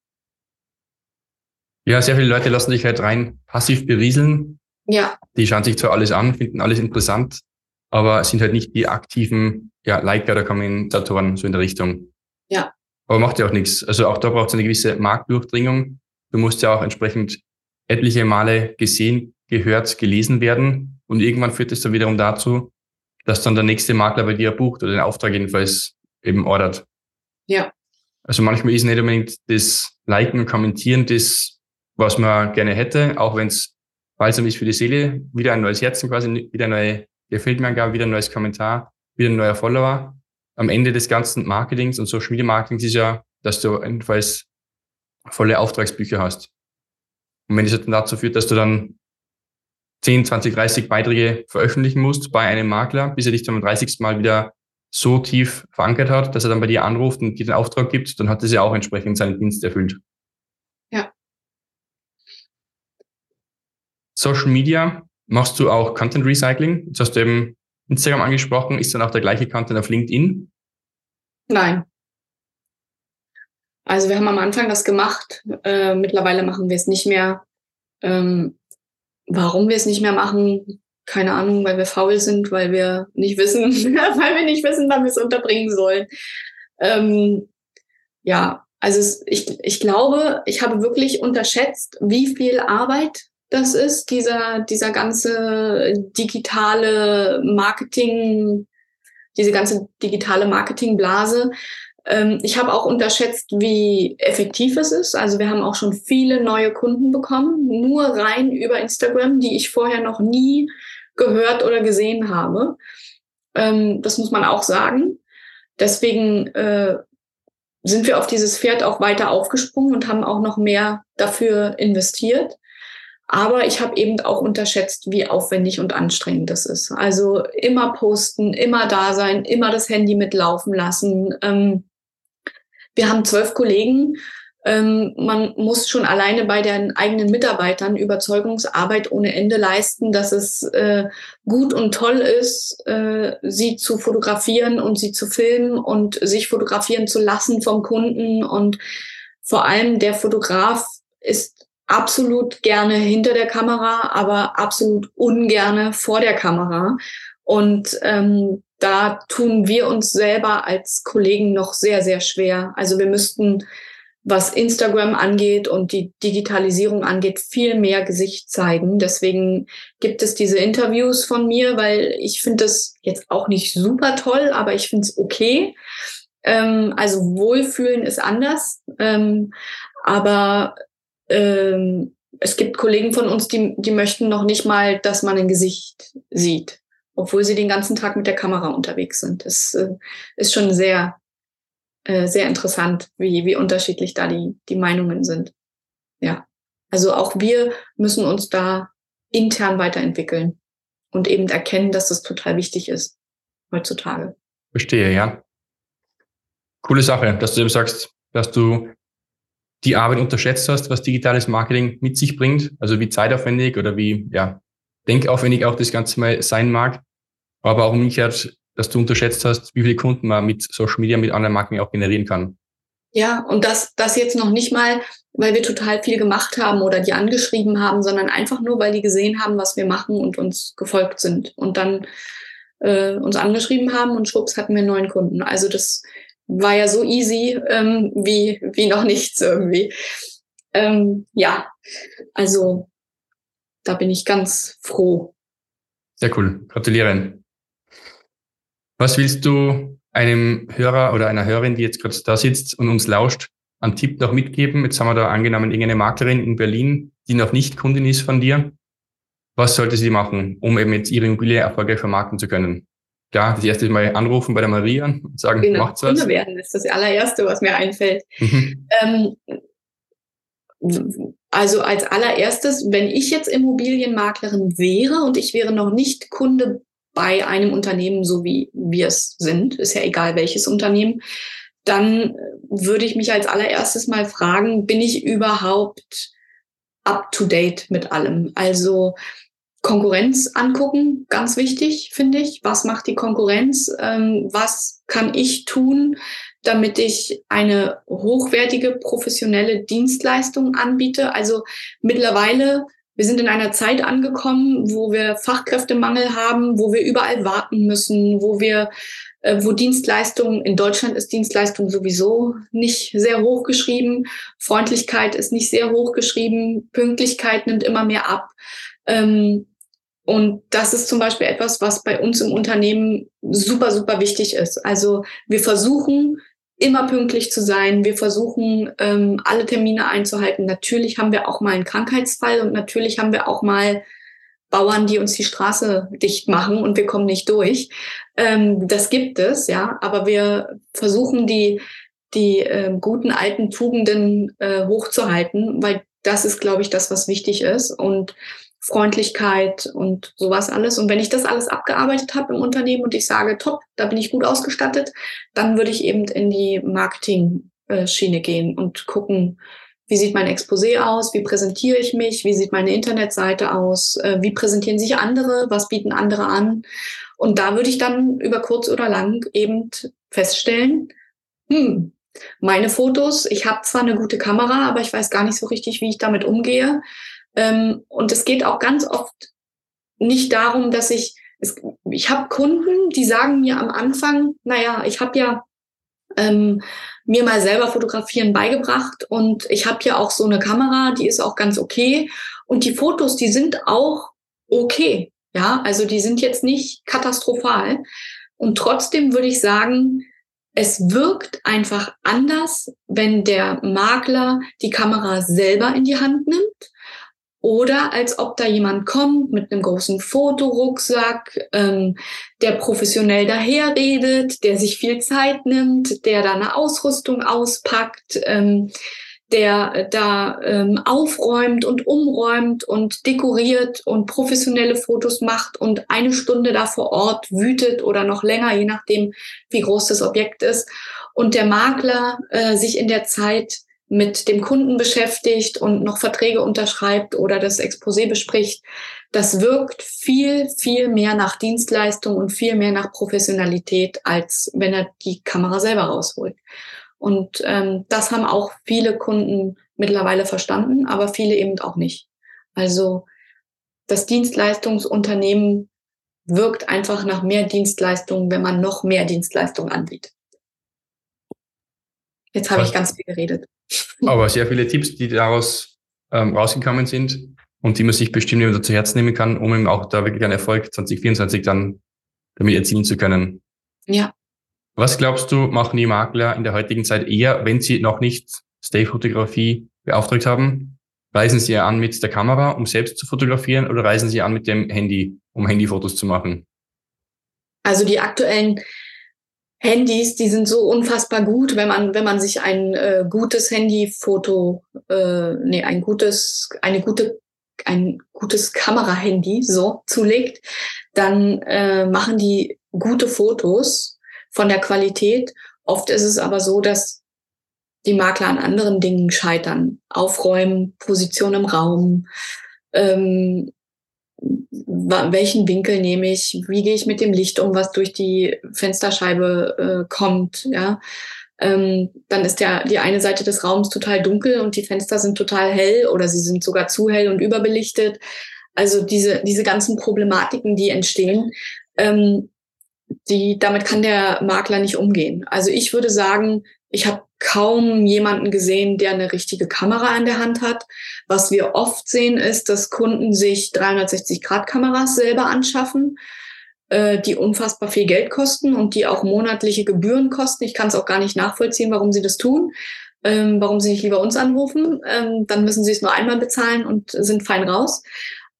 Ja, sehr viele Leute lassen sich halt rein passiv berieseln. Ja. Die schauen sich zwar alles an, finden alles interessant, aber sind halt nicht die aktiven ja, Liker oder Kommentatoren so in der Richtung. Ja. Aber macht ja auch nichts. Also auch da braucht es eine gewisse Marktdurchdringung. Du musst ja auch entsprechend etliche Male gesehen, gehört, gelesen werden. Und irgendwann führt es dann wiederum dazu, dass dann der nächste Makler bei dir bucht oder den Auftrag jedenfalls eben ordert. Ja. Also manchmal ist nicht unbedingt das Liken und Kommentieren das was man gerne hätte, auch wenn es balsam ist für die Seele, wieder ein neues Herzen quasi, wieder eine neue gefällt mir Angabe, wieder ein neues Kommentar, wieder ein neuer Follower. Am Ende des ganzen Marketings und Social Media Marketings ist ja, dass du jedenfalls volle Auftragsbücher hast. Und wenn das dann dazu führt, dass du dann 10, 20, 30 Beiträge veröffentlichen musst bei einem Makler, bis er dich zum 30. Mal wieder so tief verankert hat, dass er dann bei dir anruft und dir den Auftrag gibt, dann hat das ja auch entsprechend seinen Dienst erfüllt. Ja. Social Media, machst du auch Content Recycling? Jetzt hast du eben Instagram angesprochen. Ist dann auch der gleiche Content auf LinkedIn? Nein. Also wir haben am Anfang das gemacht. Äh, mittlerweile machen wir es nicht mehr. Ähm, warum wir es nicht mehr machen, keine Ahnung, weil wir faul sind, weil wir nicht wissen, weil wir nicht wissen, wann wir es unterbringen sollen. Ähm, ja, also es, ich, ich glaube, ich habe wirklich unterschätzt, wie viel Arbeit das ist, dieser, dieser ganze digitale Marketing, diese ganze digitale Marketingblase. Ähm, ich habe auch unterschätzt, wie effektiv es ist. Also wir haben auch schon viele neue Kunden bekommen, nur rein über Instagram, die ich vorher noch nie gehört oder gesehen habe. Ähm, das muss man auch sagen. Deswegen äh, sind wir auf dieses Pferd auch weiter aufgesprungen und haben auch noch mehr dafür investiert. Aber ich habe eben auch unterschätzt, wie aufwendig und anstrengend das ist. Also immer posten, immer da sein, immer das Handy mitlaufen lassen. Ähm, wir haben zwölf Kollegen. Ähm, man muss schon alleine bei den eigenen Mitarbeitern Überzeugungsarbeit ohne Ende leisten, dass es äh, gut und toll ist, äh, sie zu fotografieren und sie zu filmen und sich fotografieren zu lassen vom Kunden. Und vor allem der Fotograf ist absolut gerne hinter der Kamera, aber absolut ungerne vor der Kamera. Und ähm, da tun wir uns selber als Kollegen noch sehr, sehr schwer. Also wir müssten, was Instagram angeht und die Digitalisierung angeht, viel mehr Gesicht zeigen. Deswegen gibt es diese Interviews von mir, weil ich finde das jetzt auch nicht super toll, aber ich finde es okay. Ähm, also Wohlfühlen ist anders. Ähm, aber ähm, es gibt Kollegen von uns, die, die möchten noch nicht mal, dass man ein Gesicht sieht obwohl sie den ganzen Tag mit der Kamera unterwegs sind. Das äh, ist schon sehr, äh, sehr interessant, wie, wie unterschiedlich da die, die Meinungen sind. Ja. Also auch wir müssen uns da intern weiterentwickeln und eben erkennen, dass das total wichtig ist heutzutage. Verstehe, ja. Coole Sache, dass du eben sagst, dass du die Arbeit unterschätzt hast, was digitales Marketing mit sich bringt, also wie zeitaufwendig oder wie ja, denkaufwendig auch das Ganze mal sein mag. Aber auch umgekehrt, dass du unterschätzt hast, wie viele Kunden man mit Social Media, mit anderen Marken auch generieren kann. Ja, und das, das jetzt noch nicht mal, weil wir total viel gemacht haben oder die angeschrieben haben, sondern einfach nur, weil die gesehen haben, was wir machen und uns gefolgt sind und dann äh, uns angeschrieben haben und schwupps hatten wir neuen Kunden. Also das war ja so easy ähm, wie, wie noch nichts irgendwie. Ähm, ja, also da bin ich ganz froh. Sehr cool. Gratuliere. Was willst du einem Hörer oder einer Hörerin, die jetzt gerade da sitzt und uns lauscht, einen Tipp noch mitgeben? Jetzt haben wir da angenommen irgendeine Maklerin in Berlin, die noch nicht Kundin ist von dir. Was sollte sie machen, um eben jetzt ihre Immobilie erfolgreich vermarkten zu können? Ja, das erste Mal anrufen bei der Maria und sagen, genau, macht's was. Kunde werden ist das allererste, was mir einfällt. Mhm. Ähm, also als allererstes, wenn ich jetzt Immobilienmaklerin wäre und ich wäre noch nicht Kunde bei einem Unternehmen, so wie wir es sind, ist ja egal welches Unternehmen, dann würde ich mich als allererstes mal fragen, bin ich überhaupt up to date mit allem? Also Konkurrenz angucken, ganz wichtig, finde ich. Was macht die Konkurrenz? Ähm, was kann ich tun, damit ich eine hochwertige professionelle Dienstleistung anbiete. Also mittlerweile, wir sind in einer Zeit angekommen, wo wir Fachkräftemangel haben, wo wir überall warten müssen, wo wir, äh, wo Dienstleistung, in Deutschland ist Dienstleistung sowieso nicht sehr hoch geschrieben, Freundlichkeit ist nicht sehr hoch geschrieben, Pünktlichkeit nimmt immer mehr ab. Ähm, und das ist zum Beispiel etwas, was bei uns im Unternehmen super, super wichtig ist. Also wir versuchen immer pünktlich zu sein. Wir versuchen, ähm, alle Termine einzuhalten. Natürlich haben wir auch mal einen Krankheitsfall und natürlich haben wir auch mal Bauern, die uns die Straße dicht machen und wir kommen nicht durch. Ähm, das gibt es, ja, aber wir versuchen die, die äh, guten alten Tugenden äh, hochzuhalten, weil das ist, glaube ich, das, was wichtig ist. Und Freundlichkeit und sowas alles. Und wenn ich das alles abgearbeitet habe im Unternehmen und ich sage, top, da bin ich gut ausgestattet, dann würde ich eben in die Marketing-Schiene gehen und gucken, wie sieht mein Exposé aus? Wie präsentiere ich mich? Wie sieht meine Internetseite aus? Äh, wie präsentieren sich andere? Was bieten andere an? Und da würde ich dann über kurz oder lang eben feststellen, hm, meine Fotos, ich habe zwar eine gute Kamera, aber ich weiß gar nicht so richtig, wie ich damit umgehe. Ähm, und es geht auch ganz oft nicht darum, dass ich, es, ich habe Kunden, die sagen mir am Anfang, naja, ich habe ja ähm, mir mal selber fotografieren beigebracht und ich habe ja auch so eine Kamera, die ist auch ganz okay. Und die Fotos, die sind auch okay, ja, also die sind jetzt nicht katastrophal. Und trotzdem würde ich sagen, es wirkt einfach anders, wenn der Makler die Kamera selber in die Hand nimmt oder als ob da jemand kommt mit einem großen Fotorucksack, ähm, der professionell daherredet, der sich viel Zeit nimmt, der da eine Ausrüstung auspackt, ähm, der da ähm, aufräumt und umräumt und dekoriert und professionelle Fotos macht und eine Stunde da vor Ort wütet oder noch länger, je nachdem, wie groß das Objekt ist. Und der Makler äh, sich in der Zeit mit dem Kunden beschäftigt und noch Verträge unterschreibt oder das Exposé bespricht, das wirkt viel, viel mehr nach Dienstleistung und viel mehr nach Professionalität, als wenn er die Kamera selber rausholt. Und ähm, das haben auch viele Kunden mittlerweile verstanden, aber viele eben auch nicht. Also das Dienstleistungsunternehmen wirkt einfach nach mehr Dienstleistungen, wenn man noch mehr Dienstleistungen anbietet. Jetzt habe ich ganz viel geredet. Aber sehr viele Tipps, die daraus ähm, rausgekommen sind und die man sich bestimmt immer zu Herzen nehmen kann, um eben auch da wirklich einen Erfolg 2024 dann damit erzielen zu können. Ja. Was glaubst du, machen die Makler in der heutigen Zeit eher, wenn sie noch nicht Stay-Fotografie beauftragt haben? Reisen sie an mit der Kamera, um selbst zu fotografieren, oder reisen sie an mit dem Handy, um Handyfotos zu machen? Also die aktuellen Handys, die sind so unfassbar gut, wenn man, wenn man sich ein äh, gutes Handyfoto, äh, nee, ein gutes, eine gute, ein gutes Kamerahandy so zulegt, dann äh, machen die gute Fotos von der Qualität. Oft ist es aber so, dass die Makler an anderen Dingen scheitern. Aufräumen, Position im Raum, ähm, welchen Winkel nehme ich, wie gehe ich mit dem Licht um, was durch die Fensterscheibe äh, kommt, ja. Ähm, dann ist ja die eine Seite des Raums total dunkel und die Fenster sind total hell oder sie sind sogar zu hell und überbelichtet. Also diese, diese ganzen Problematiken, die entstehen, ähm, die, damit kann der Makler nicht umgehen. Also ich würde sagen, ich habe kaum jemanden gesehen, der eine richtige Kamera in der Hand hat. Was wir oft sehen, ist, dass Kunden sich 360-Grad-Kameras selber anschaffen, äh, die unfassbar viel Geld kosten und die auch monatliche Gebühren kosten. Ich kann es auch gar nicht nachvollziehen, warum sie das tun. Ähm, warum sie nicht lieber uns anrufen. Ähm, dann müssen sie es nur einmal bezahlen und sind fein raus.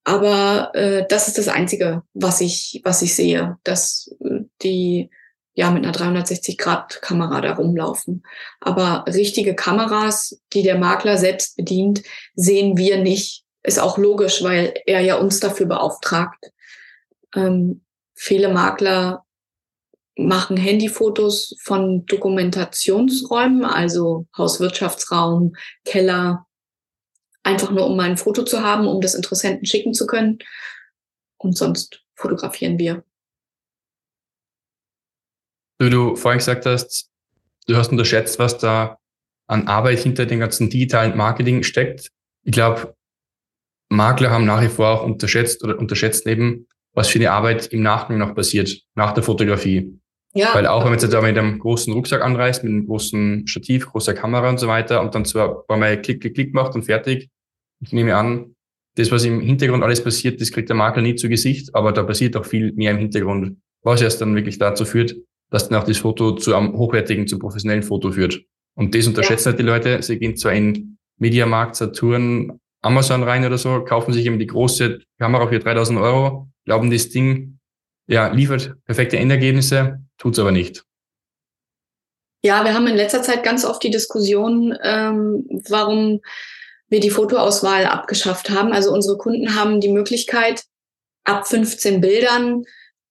Aber äh, das ist das Einzige, was ich, was ich sehe, dass äh, die ja mit einer 360-Grad-Kamera da rumlaufen. Aber richtige Kameras, die der Makler selbst bedient, sehen wir nicht. Ist auch logisch, weil er ja uns dafür beauftragt. Ähm, viele Makler machen Handyfotos von Dokumentationsräumen, also Hauswirtschaftsraum, Keller, einfach nur um mal ein Foto zu haben, um das Interessenten schicken zu können. Und sonst fotografieren wir. Wie du vorhin gesagt hast, du hast unterschätzt, was da an Arbeit hinter dem ganzen digitalen Marketing steckt. Ich glaube, Makler haben nach wie vor auch unterschätzt oder unterschätzt eben, was für eine Arbeit im Nachgang noch passiert, nach der Fotografie. Ja. Weil auch wenn man jetzt da mit einem großen Rucksack anreist, mit einem großen Stativ, großer Kamera und so weiter und dann zwar ein paar Mal Klick, Klick, Klick macht und fertig. Ich nehme an, das, was im Hintergrund alles passiert, das kriegt der Makler nie zu Gesicht, aber da passiert auch viel mehr im Hintergrund, was erst dann wirklich dazu führt, dass dann auch das Foto zu einem hochwertigen, zum professionellen Foto führt. Und das unterschätzen ja. halt die Leute. Sie gehen zwar in Mediamarkt, Saturn, Amazon rein oder so, kaufen sich eben die große Kamera für 3000 Euro, glauben, das Ding ja, liefert perfekte Endergebnisse, tut's aber nicht. Ja, wir haben in letzter Zeit ganz oft die Diskussion, ähm, warum wir die Fotoauswahl abgeschafft haben. Also unsere Kunden haben die Möglichkeit, ab 15 Bildern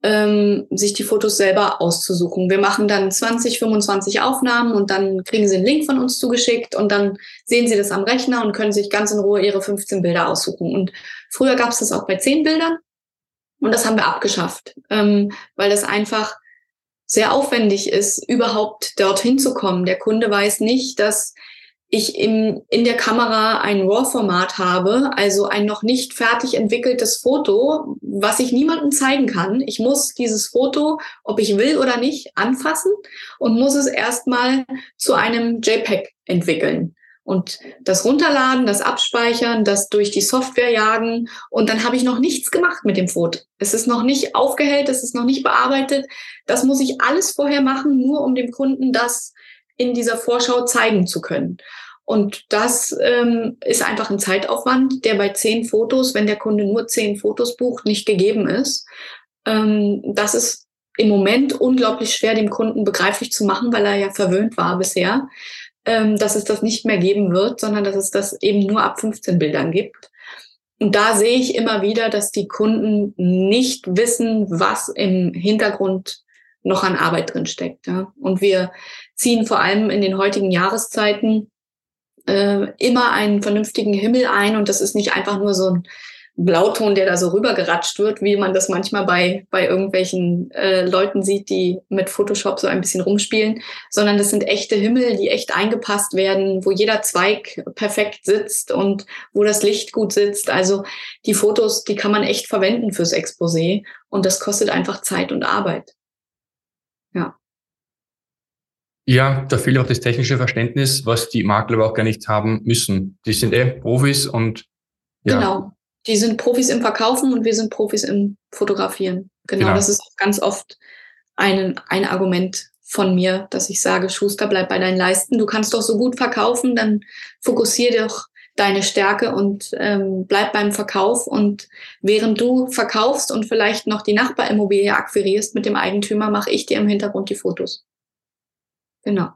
ähm, sich die Fotos selber auszusuchen. Wir machen dann 20, 25 Aufnahmen und dann kriegen sie einen Link von uns zugeschickt und dann sehen sie das am Rechner und können sich ganz in Ruhe ihre 15 Bilder aussuchen. Und früher gab es das auch bei 10 Bildern und das haben wir abgeschafft, ähm, weil das einfach sehr aufwendig ist, überhaupt dorthin zu kommen. Der Kunde weiß nicht, dass ich im, in der Kamera ein RAW-Format habe, also ein noch nicht fertig entwickeltes Foto, was ich niemandem zeigen kann. Ich muss dieses Foto, ob ich will oder nicht, anfassen und muss es erstmal zu einem JPEG entwickeln. Und das runterladen, das abspeichern, das durch die Software jagen und dann habe ich noch nichts gemacht mit dem Foto. Es ist noch nicht aufgehellt, es ist noch nicht bearbeitet. Das muss ich alles vorher machen, nur um dem Kunden das in dieser Vorschau zeigen zu können. Und das ähm, ist einfach ein Zeitaufwand, der bei zehn Fotos, wenn der Kunde nur zehn Fotos bucht, nicht gegeben ist. Ähm, das ist im Moment unglaublich schwer, dem Kunden begreiflich zu machen, weil er ja verwöhnt war bisher, ähm, dass es das nicht mehr geben wird, sondern dass es das eben nur ab 15 Bildern gibt. Und da sehe ich immer wieder, dass die Kunden nicht wissen, was im Hintergrund noch an Arbeit drin steckt. Ja. Und wir ziehen vor allem in den heutigen Jahreszeiten äh, immer einen vernünftigen Himmel ein und das ist nicht einfach nur so ein Blauton, der da so rübergeratscht wird, wie man das manchmal bei, bei irgendwelchen äh, Leuten sieht, die mit Photoshop so ein bisschen rumspielen, sondern das sind echte Himmel, die echt eingepasst werden, wo jeder Zweig perfekt sitzt und wo das Licht gut sitzt. Also die Fotos, die kann man echt verwenden fürs Exposé und das kostet einfach Zeit und Arbeit. Ja. Ja, da fehlt auch das technische Verständnis, was die Makler aber auch gar nicht haben müssen. Die sind eh Profis und ja. Genau. Die sind Profis im Verkaufen und wir sind Profis im Fotografieren. Genau, genau. das ist ganz oft ein, ein Argument von mir, dass ich sage, Schuster, bleib bei deinen Leisten. Du kannst doch so gut verkaufen, dann fokussier doch deine Stärke und ähm, bleib beim Verkauf. Und während du verkaufst und vielleicht noch die Nachbarimmobilie akquirierst mit dem Eigentümer, mache ich dir im Hintergrund die Fotos. Genau.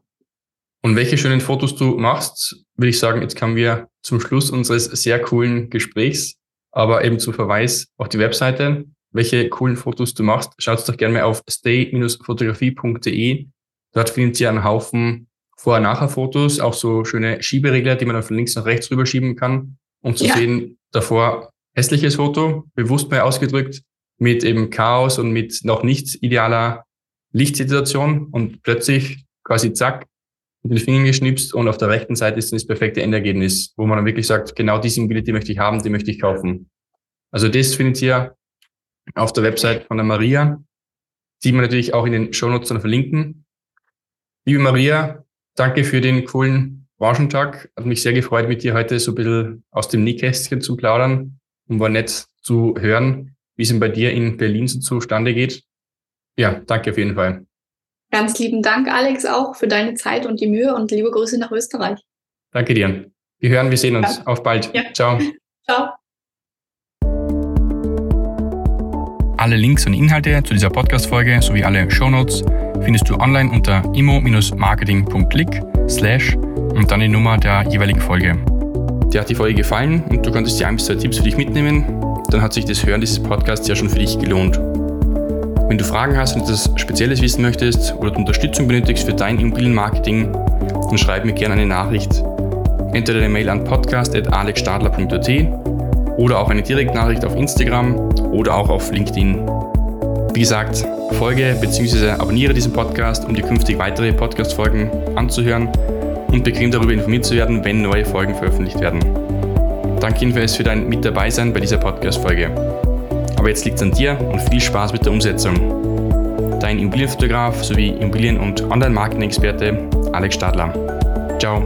Und welche schönen Fotos du machst, würde ich sagen, jetzt kommen wir zum Schluss unseres sehr coolen Gesprächs, aber eben zum Verweis auf die Webseite, welche coolen Fotos du machst. Schaut doch gerne mal auf stay-fotografie.de. Dort findet ihr einen Haufen Vor- und Nachher-Fotos, auch so schöne Schieberegler, die man dann von links nach rechts rüberschieben kann, um zu ja. sehen, davor hässliches Foto, bewusst mal ausgedrückt, mit eben Chaos und mit noch nicht idealer Lichtsituation und plötzlich quasi zack, mit den Fingern geschnipst und auf der rechten Seite ist dann das perfekte Endergebnis, wo man dann wirklich sagt, genau diese Immobilie, möchte ich haben, die möchte ich kaufen. Also das findet ihr auf der Website von der Maria, die wir natürlich auch in den Shownotes dann verlinken. Liebe Maria, danke für den coolen Branchentag. Hat mich sehr gefreut, mit dir heute so ein bisschen aus dem Nähkästchen zu plaudern und war nett zu hören, wie es denn bei dir in Berlin so zustande geht. Ja, danke auf jeden Fall. Ganz lieben Dank, Alex, auch für deine Zeit und die Mühe und liebe Grüße nach Österreich. Danke dir. Wir hören, wir sehen uns. Ja. Auf bald. Ja. Ciao. Ciao. Alle Links und Inhalte zu dieser Podcast-Folge sowie alle Shownotes findest du online unter immo-marketing.click slash und dann die Nummer der jeweiligen Folge. Dir hat die Folge gefallen und du konntest dir ein bis zwei Tipps für dich mitnehmen, dann hat sich das Hören dieses Podcasts ja schon für dich gelohnt. Wenn du Fragen hast und etwas Spezielles wissen möchtest oder Unterstützung benötigst für dein Immobilienmarketing, dann schreib mir gerne eine Nachricht. Entweder eine Mail an podcast.alexstadler.at oder auch eine Direktnachricht auf Instagram oder auch auf LinkedIn. Wie gesagt, folge bzw. abonniere diesen Podcast, um dir künftig weitere Podcast-Folgen anzuhören und bequem darüber informiert zu werden, wenn neue Folgen veröffentlicht werden. Danke jedenfalls für dein Mit dabei sein bei dieser Podcast-Folge. Aber jetzt liegt es an dir und viel Spaß mit der Umsetzung. Dein Immobilienfotograf sowie Immobilien- und Online-Marketing-Experte Alex Stadler. Ciao.